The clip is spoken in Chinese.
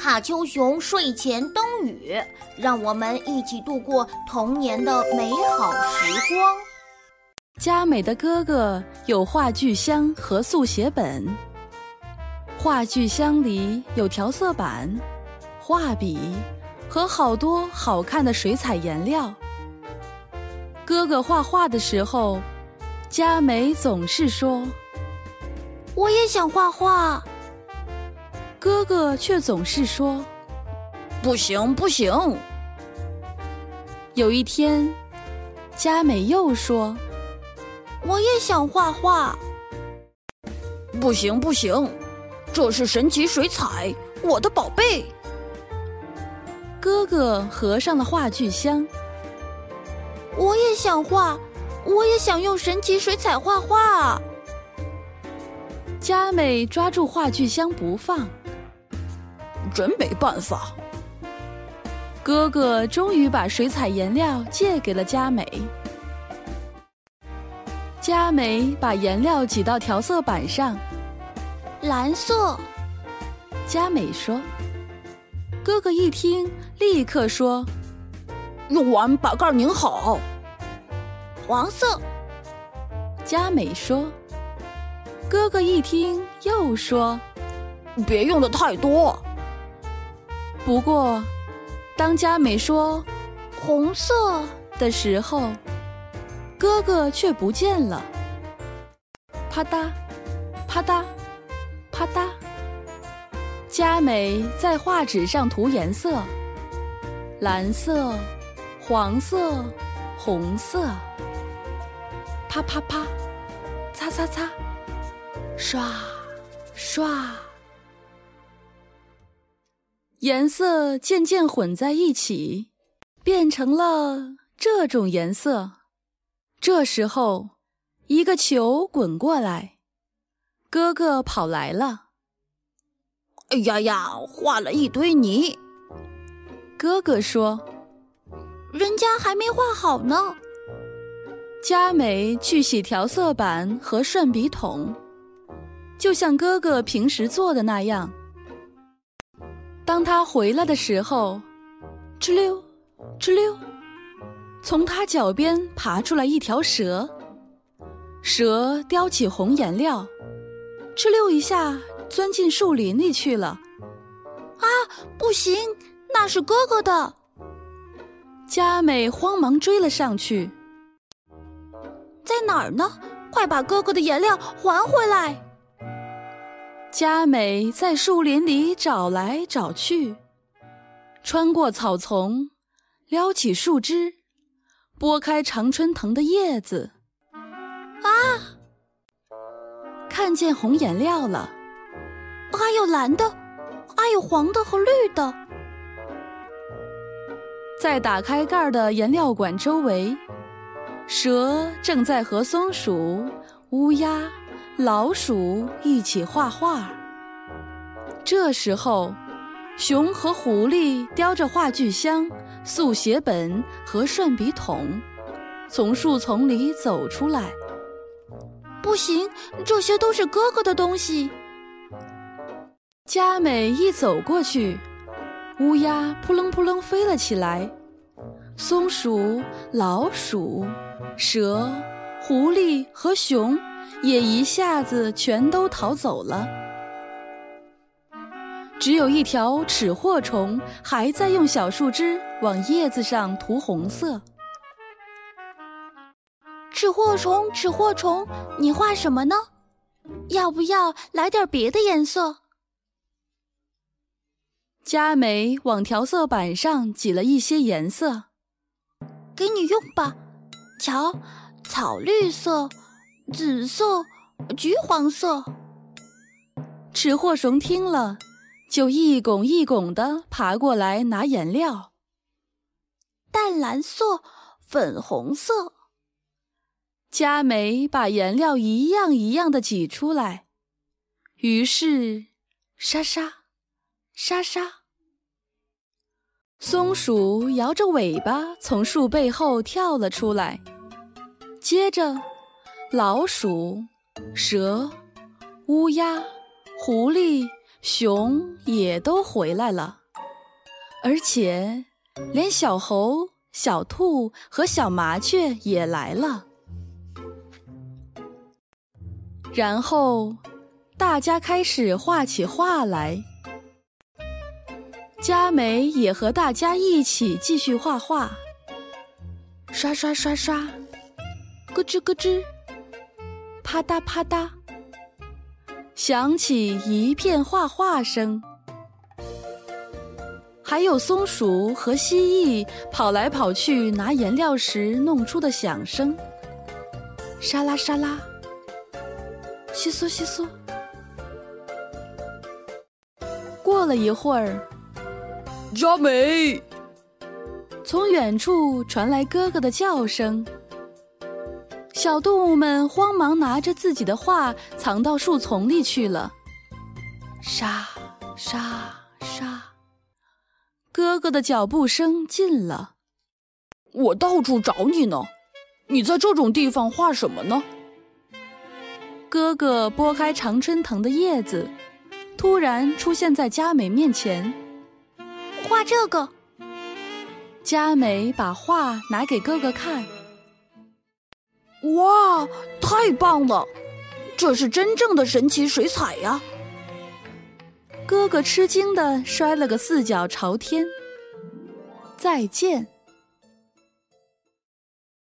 卡丘熊睡前灯语，让我们一起度过童年的美好时光。佳美的哥哥有话剧箱和速写本，话剧箱里有调色板、画笔和好多好看的水彩颜料。哥哥画画的时候，佳美总是说：“我也想画画。”哥哥却总是说：“不行，不行。”有一天，佳美又说：“我也想画画。”不行，不行，这是神奇水彩，我的宝贝。哥哥合上了画具箱。我也想画，我也想用神奇水彩画画。佳美抓住画具箱不放。真没办法。哥哥终于把水彩颜料借给了佳美。佳美把颜料挤到调色板上，蓝色。佳美说：“哥哥一听，立刻说，用完把盖拧好。”黄色。佳美说：“哥哥一听，又说，别用的太多。”不过，当佳美说“红色”的时候，哥哥却不见了。啪嗒，啪嗒，啪嗒。佳美在画纸上涂颜色：蓝色、黄色、红色。啪啪啪，擦擦擦，刷刷。颜色渐渐混在一起，变成了这种颜色。这时候，一个球滚过来，哥哥跑来了。哎呀呀，画了一堆泥。哥哥说：“人家还没画好呢。”佳美去洗调色板和涮笔筒，就像哥哥平时做的那样。当他回来的时候，哧溜，哧溜，从他脚边爬出来一条蛇。蛇叼起红颜料，哧溜一下钻进树林里去了。啊，不行，那是哥哥的！佳美慌忙追了上去。在哪儿呢？快把哥哥的颜料还回来！佳美在树林里找来找去，穿过草丛，撩起树枝，拨开常春藤的叶子。啊！看见红颜料了，还有蓝的，还有黄的和绿的。在打开盖的颜料管周围，蛇正在和松鼠、乌鸦。老鼠一起画画。这时候，熊和狐狸叼着画具箱、速写本和涮笔筒，从树丛里走出来。不行，这些都是哥哥的东西。佳美一走过去，乌鸦扑棱扑棱飞了起来，松鼠、老鼠、蛇、狐狸和熊。也一下子全都逃走了，只有一条齿货虫还在用小树枝往叶子上涂红色。齿货虫，齿货虫，你画什么呢？要不要来点别的颜色？佳美往调色板上挤了一些颜色，给你用吧。瞧，草绿色。紫色、橘黄色。齿货熊听了，就一拱一拱的爬过来拿颜料。淡蓝色、粉红色。佳美把颜料一样一样的挤出来，于是，沙沙，沙沙。松鼠摇着尾巴从树背后跳了出来，接着。老鼠、蛇、乌鸦、狐狸、熊也都回来了，而且连小猴、小兔和小麻雀也来了。然后，大家开始画起画来。佳美也和大家一起继续画画，刷刷刷刷，咯吱咯吱，啪嗒啪嗒，响起一片画画声。还有松鼠和蜥蜴跑来跑去拿颜料时弄出的响声，沙拉沙拉，窸窣窸窣。过了一会儿。佳美，从远处传来哥哥的叫声。小动物们慌忙拿着自己的画藏到树丛里去了。沙沙沙，哥哥的脚步声近了。我到处找你呢，你在这种地方画什么呢？哥哥拨开常春藤的叶子，突然出现在佳美面前。画这个，佳美把画拿给哥哥看。哇，太棒了！这是真正的神奇水彩呀！哥哥吃惊的摔了个四脚朝天。再见。